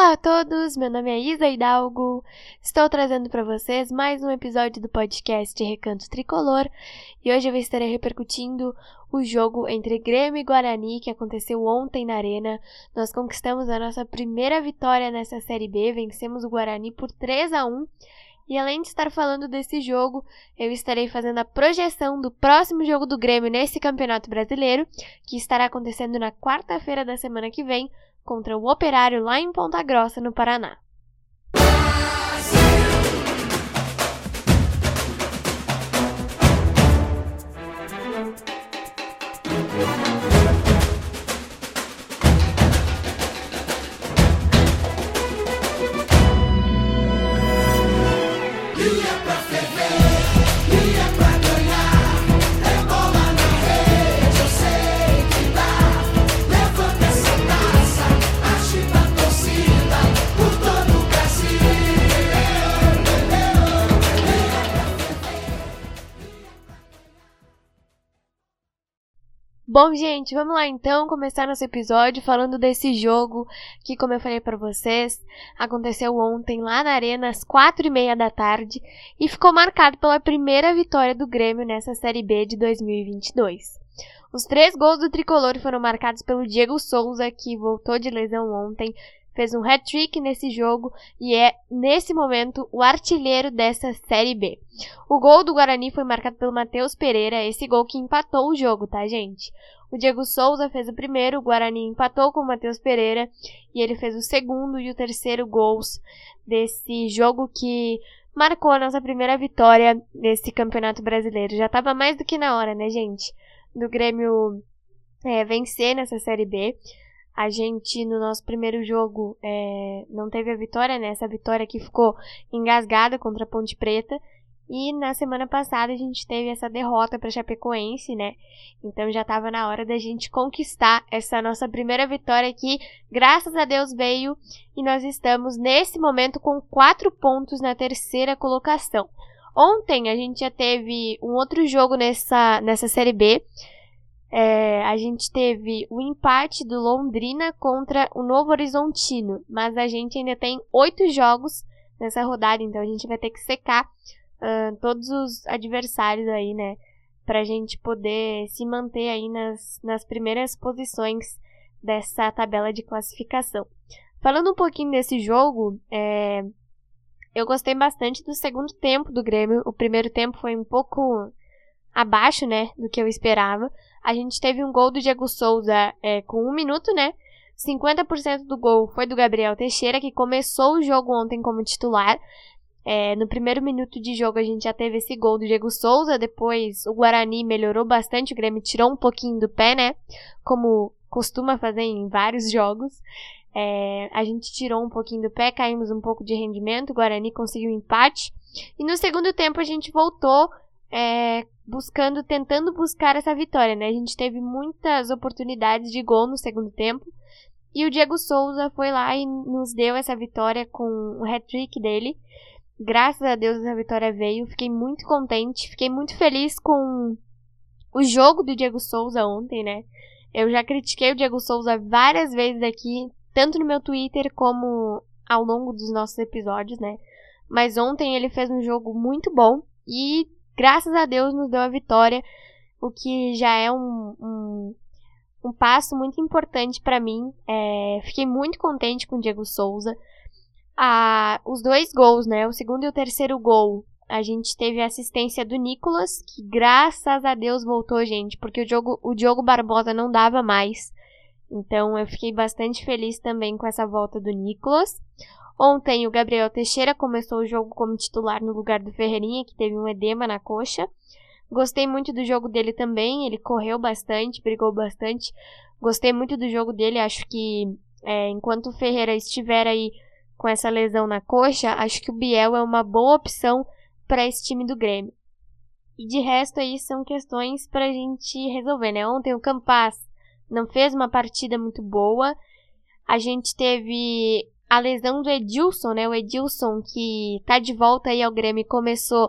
Olá a todos, meu nome é Isa Hidalgo. Estou trazendo para vocês mais um episódio do podcast Recanto Tricolor e hoje eu estarei repercutindo o jogo entre Grêmio e Guarani que aconteceu ontem na Arena. Nós conquistamos a nossa primeira vitória nessa Série B, vencemos o Guarani por 3 a 1 e além de estar falando desse jogo, eu estarei fazendo a projeção do próximo jogo do Grêmio nesse Campeonato Brasileiro, que estará acontecendo na quarta-feira da semana que vem, contra o Operário lá em Ponta Grossa, no Paraná. Bom, gente, vamos lá então começar nosso episódio falando desse jogo que, como eu falei para vocês, aconteceu ontem lá na Arena às quatro e meia da tarde e ficou marcado pela primeira vitória do Grêmio nessa Série B de 2022. Os três gols do tricolor foram marcados pelo Diego Souza, que voltou de lesão ontem, fez um hat-trick nesse jogo e é, nesse momento, o artilheiro dessa Série B. O gol do Guarani foi marcado pelo Matheus Pereira, esse gol que empatou o jogo, tá, gente? O Diego Souza fez o primeiro, o Guarani empatou com o Matheus Pereira e ele fez o segundo e o terceiro gols desse jogo que marcou a nossa primeira vitória nesse Campeonato Brasileiro. Já estava mais do que na hora, né, gente? Do Grêmio é, vencer nessa Série B. A gente, no nosso primeiro jogo, é, não teve a vitória, né? Essa vitória que ficou engasgada contra a Ponte Preta. E na semana passada a gente teve essa derrota para Chapecoense, né? Então já estava na hora da gente conquistar essa nossa primeira vitória aqui. Graças a Deus veio e nós estamos nesse momento com quatro pontos na terceira colocação. Ontem a gente já teve um outro jogo nessa, nessa Série B. É, a gente teve o empate do Londrina contra o Novo Horizontino, mas a gente ainda tem oito jogos nessa rodada, então a gente vai ter que secar uh, todos os adversários aí, né? Pra gente poder se manter aí nas, nas primeiras posições dessa tabela de classificação. Falando um pouquinho desse jogo, é, eu gostei bastante do segundo tempo do Grêmio. O primeiro tempo foi um pouco abaixo, né, do que eu esperava. A gente teve um gol do Diego Souza é, com um minuto, né? 50% do gol foi do Gabriel Teixeira, que começou o jogo ontem como titular. É, no primeiro minuto de jogo a gente já teve esse gol do Diego Souza, depois o Guarani melhorou bastante, o Grêmio tirou um pouquinho do pé, né? Como costuma fazer em vários jogos. É, a gente tirou um pouquinho do pé, caímos um pouco de rendimento, o Guarani conseguiu um empate. E no segundo tempo a gente voltou é, buscando, tentando buscar essa vitória, né? A gente teve muitas oportunidades de gol no segundo tempo. E o Diego Souza foi lá e nos deu essa vitória com o hat-trick dele. Graças a Deus essa vitória veio. Fiquei muito contente, fiquei muito feliz com o jogo do Diego Souza ontem, né? Eu já critiquei o Diego Souza várias vezes aqui, tanto no meu Twitter como ao longo dos nossos episódios, né? Mas ontem ele fez um jogo muito bom e graças a Deus nos deu a vitória, o que já é um, um, um passo muito importante para mim. É, fiquei muito contente com o Diego Souza. Ah, os dois gols, né? O segundo e o terceiro gol. A gente teve a assistência do Nicolas, que graças a Deus voltou, gente, porque o, jogo, o Diogo Barbosa não dava mais. Então eu fiquei bastante feliz também com essa volta do Nicolas. Ontem o Gabriel Teixeira começou o jogo como titular no lugar do Ferreirinha, que teve um edema na coxa. Gostei muito do jogo dele também, ele correu bastante, brigou bastante. Gostei muito do jogo dele, acho que é, enquanto o Ferreira estiver aí com essa lesão na coxa, acho que o Biel é uma boa opção para esse time do Grêmio. E de resto aí são questões para a gente resolver, né? Ontem o Campas não fez uma partida muito boa. A gente teve a lesão do Edilson, né? O Edilson que tá de volta aí ao Grêmio começou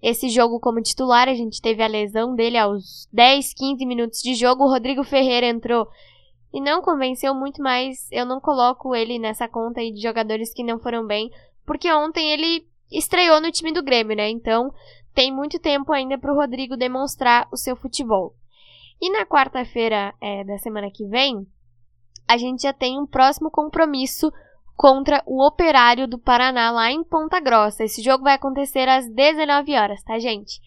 esse jogo como titular. A gente teve a lesão dele aos 10, 15 minutos de jogo. O Rodrigo Ferreira entrou e não convenceu muito mais. Eu não coloco ele nessa conta aí de jogadores que não foram bem, porque ontem ele estreou no time do Grêmio, né? Então tem muito tempo ainda para o Rodrigo demonstrar o seu futebol. E na quarta-feira é, da semana que vem, a gente já tem um próximo compromisso contra o Operário do Paraná lá em Ponta Grossa. Esse jogo vai acontecer às 19 horas, tá, gente?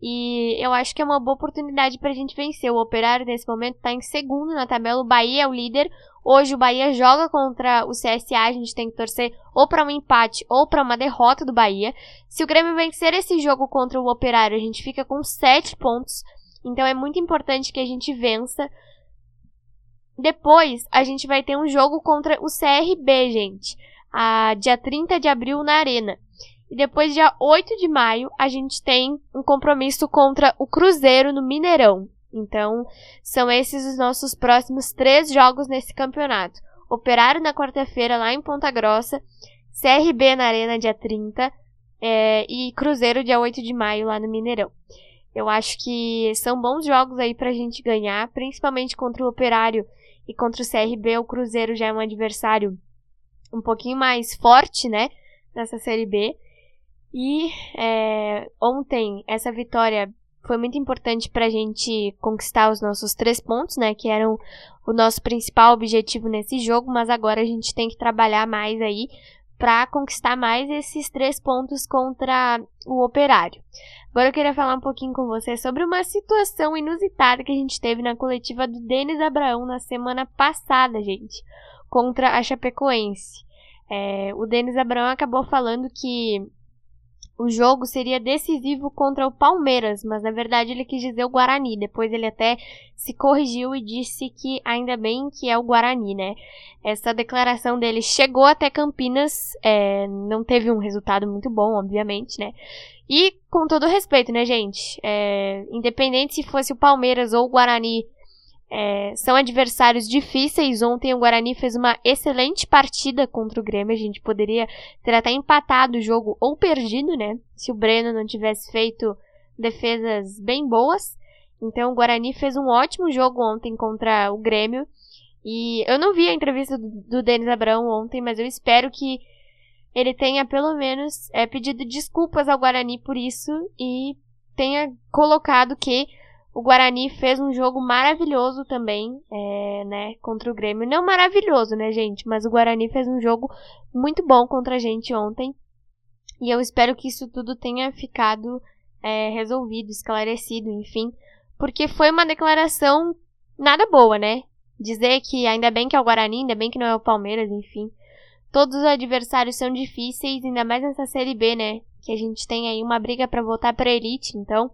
E eu acho que é uma boa oportunidade para a gente vencer. O Operário nesse momento está em segundo na tabela, o Bahia é o líder. Hoje o Bahia joga contra o CSA, a gente tem que torcer ou para um empate ou para uma derrota do Bahia. Se o Grêmio vencer esse jogo contra o Operário, a gente fica com 7 pontos. Então é muito importante que a gente vença. Depois a gente vai ter um jogo contra o CRB, gente. A dia 30 de abril na Arena. E depois, dia 8 de maio, a gente tem um compromisso contra o Cruzeiro no Mineirão. Então, são esses os nossos próximos três jogos nesse campeonato. Operário na quarta-feira lá em Ponta Grossa, CRB na Arena dia 30 é, e Cruzeiro dia 8 de maio lá no Mineirão. Eu acho que são bons jogos aí pra gente ganhar, principalmente contra o Operário e contra o CRB. O Cruzeiro já é um adversário um pouquinho mais forte, né? Nessa Série B. E é, ontem essa vitória foi muito importante para a gente conquistar os nossos três pontos, né? Que eram o nosso principal objetivo nesse jogo, mas agora a gente tem que trabalhar mais aí para conquistar mais esses três pontos contra o Operário. Agora eu queria falar um pouquinho com você sobre uma situação inusitada que a gente teve na coletiva do Denis Abraão na semana passada, gente, contra a Chapecoense. É, o Denis Abraão acabou falando que o jogo seria decisivo contra o Palmeiras, mas na verdade ele quis dizer o Guarani. Depois ele até se corrigiu e disse que ainda bem que é o Guarani, né? Essa declaração dele chegou até Campinas, é, não teve um resultado muito bom, obviamente, né? E com todo respeito, né, gente? É, independente se fosse o Palmeiras ou o Guarani é, são adversários difíceis. Ontem o Guarani fez uma excelente partida contra o Grêmio. A gente poderia ter até empatado o jogo ou perdido, né? Se o Breno não tivesse feito defesas bem boas. Então o Guarani fez um ótimo jogo ontem contra o Grêmio. E eu não vi a entrevista do, do Denis Abrão ontem, mas eu espero que ele tenha pelo menos é, pedido desculpas ao Guarani por isso e tenha colocado que o Guarani fez um jogo maravilhoso também, é, né, contra o Grêmio. Não maravilhoso, né, gente? Mas o Guarani fez um jogo muito bom contra a gente ontem. E eu espero que isso tudo tenha ficado é, resolvido, esclarecido, enfim. Porque foi uma declaração nada boa, né? Dizer que ainda bem que é o Guarani, ainda bem que não é o Palmeiras, enfim. Todos os adversários são difíceis, ainda mais nessa Série B, né? Que a gente tem aí uma briga para voltar para elite, então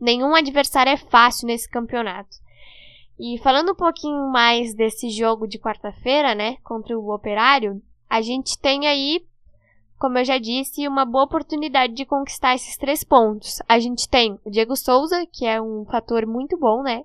Nenhum adversário é fácil nesse campeonato. E falando um pouquinho mais desse jogo de quarta-feira, né, contra o Operário, a gente tem aí, como eu já disse, uma boa oportunidade de conquistar esses três pontos. A gente tem o Diego Souza, que é um fator muito bom, né?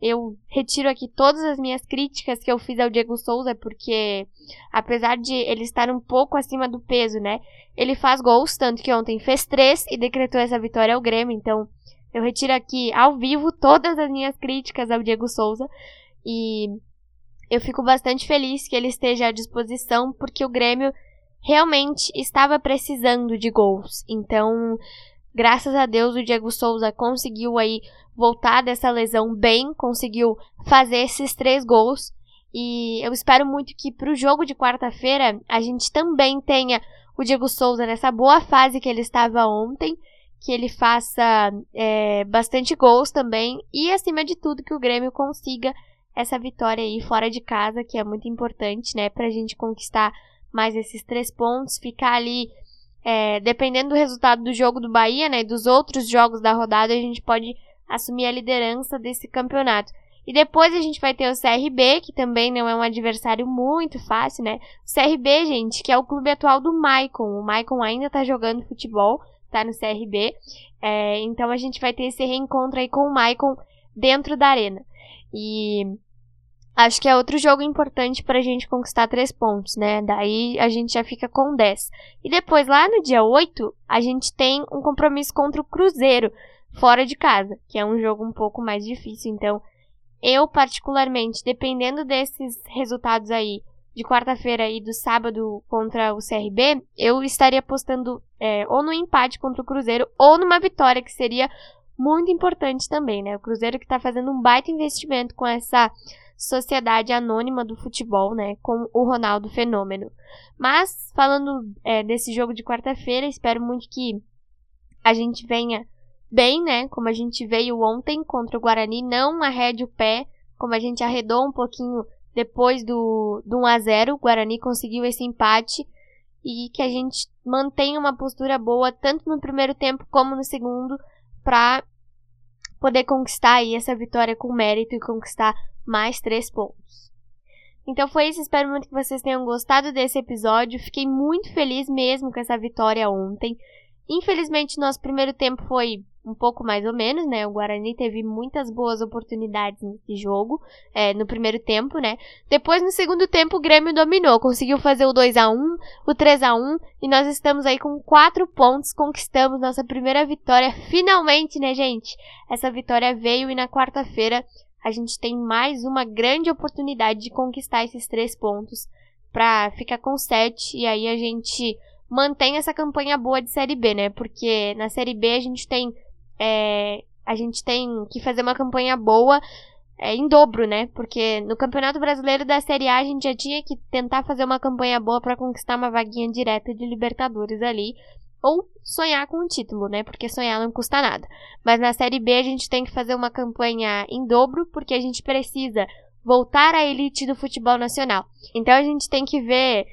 Eu retiro aqui todas as minhas críticas que eu fiz ao Diego Souza, porque apesar de ele estar um pouco acima do peso, né? Ele faz gols, tanto que ontem fez três e decretou essa vitória ao Grêmio, então eu retiro aqui ao vivo todas as minhas críticas ao Diego Souza e eu fico bastante feliz que ele esteja à disposição porque o Grêmio realmente estava precisando de gols. Então, graças a Deus o Diego Souza conseguiu aí voltar dessa lesão bem, conseguiu fazer esses três gols. E eu espero muito que para o jogo de quarta-feira a gente também tenha o Diego Souza nessa boa fase que ele estava ontem que ele faça é, bastante gols também e, acima de tudo, que o Grêmio consiga essa vitória aí fora de casa, que é muito importante, né, pra gente conquistar mais esses três pontos, ficar ali, é, dependendo do resultado do jogo do Bahia, né, dos outros jogos da rodada, a gente pode assumir a liderança desse campeonato. E depois a gente vai ter o CRB, que também não é um adversário muito fácil, né? O CRB, gente, que é o clube atual do Maicon. O Maicon ainda tá jogando futebol, tá no CRB. É, então a gente vai ter esse reencontro aí com o Maicon dentro da arena. E acho que é outro jogo importante pra gente conquistar três pontos, né? Daí a gente já fica com 10. E depois, lá no dia 8, a gente tem um compromisso contra o Cruzeiro, fora de casa, que é um jogo um pouco mais difícil. Então, eu, particularmente, dependendo desses resultados aí, de quarta-feira e do sábado contra o CRB, eu estaria apostando é, ou no empate contra o Cruzeiro ou numa vitória, que seria muito importante também, né? O Cruzeiro que está fazendo um baita investimento com essa sociedade anônima do futebol, né? Com o Ronaldo Fenômeno. Mas, falando é, desse jogo de quarta-feira, espero muito que a gente venha bem, né? Como a gente veio ontem contra o Guarani, não arrede o pé, como a gente arredou um pouquinho depois do, do 1 a 0 o Guarani conseguiu esse empate e que a gente mantenha uma postura boa tanto no primeiro tempo como no segundo para poder conquistar aí essa vitória com mérito e conquistar mais três pontos. Então foi isso, espero muito que vocês tenham gostado desse episódio. Fiquei muito feliz mesmo com essa vitória ontem. Infelizmente, nosso primeiro tempo foi um pouco mais ou menos, né? O Guarani teve muitas boas oportunidades nesse jogo, é, no primeiro tempo, né? Depois, no segundo tempo, o Grêmio dominou, conseguiu fazer o 2 a 1 o 3 a 1 e nós estamos aí com quatro pontos, conquistamos nossa primeira vitória, finalmente, né, gente? Essa vitória veio e na quarta-feira a gente tem mais uma grande oportunidade de conquistar esses três pontos para ficar com sete e aí a gente mantém essa campanha boa de Série B, né? Porque na Série B a gente tem é, a gente tem que fazer uma campanha boa é, em dobro, né? Porque no Campeonato Brasileiro da Série A a gente já tinha que tentar fazer uma campanha boa para conquistar uma vaguinha direta de Libertadores ali. Ou sonhar com um título, né? Porque sonhar não custa nada. Mas na Série B a gente tem que fazer uma campanha em dobro, porque a gente precisa voltar à elite do futebol nacional. Então a gente tem que ver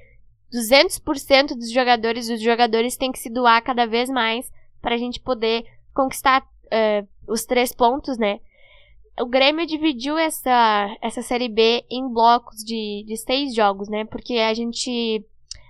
200% dos jogadores, os jogadores têm que se doar cada vez mais para a gente poder conquistar uh, os três pontos, né? O Grêmio dividiu essa, essa Série B em blocos de, de seis jogos, né? Porque a gente.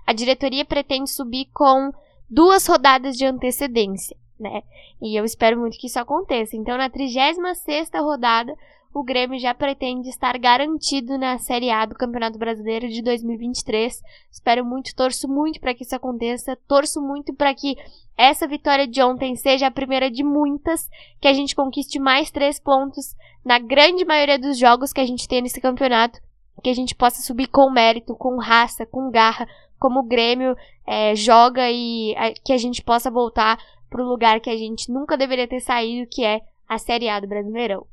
A diretoria pretende subir com duas rodadas de antecedência, né? E eu espero muito que isso aconteça. Então, na 36 rodada, o Grêmio já pretende estar garantido na Série A do Campeonato Brasileiro de 2023. Espero muito, torço muito para que isso aconteça, torço muito para que essa vitória de ontem seja a primeira de muitas, que a gente conquiste mais três pontos na grande maioria dos jogos que a gente tem nesse campeonato, que a gente possa subir com mérito, com raça, com garra, como o Grêmio é, joga e a, que a gente possa voltar para o lugar que a gente nunca deveria ter saído, que é a Série A do Brasileirão.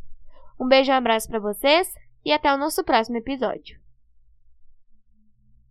Um beijo e um abraço para vocês e até o nosso próximo episódio.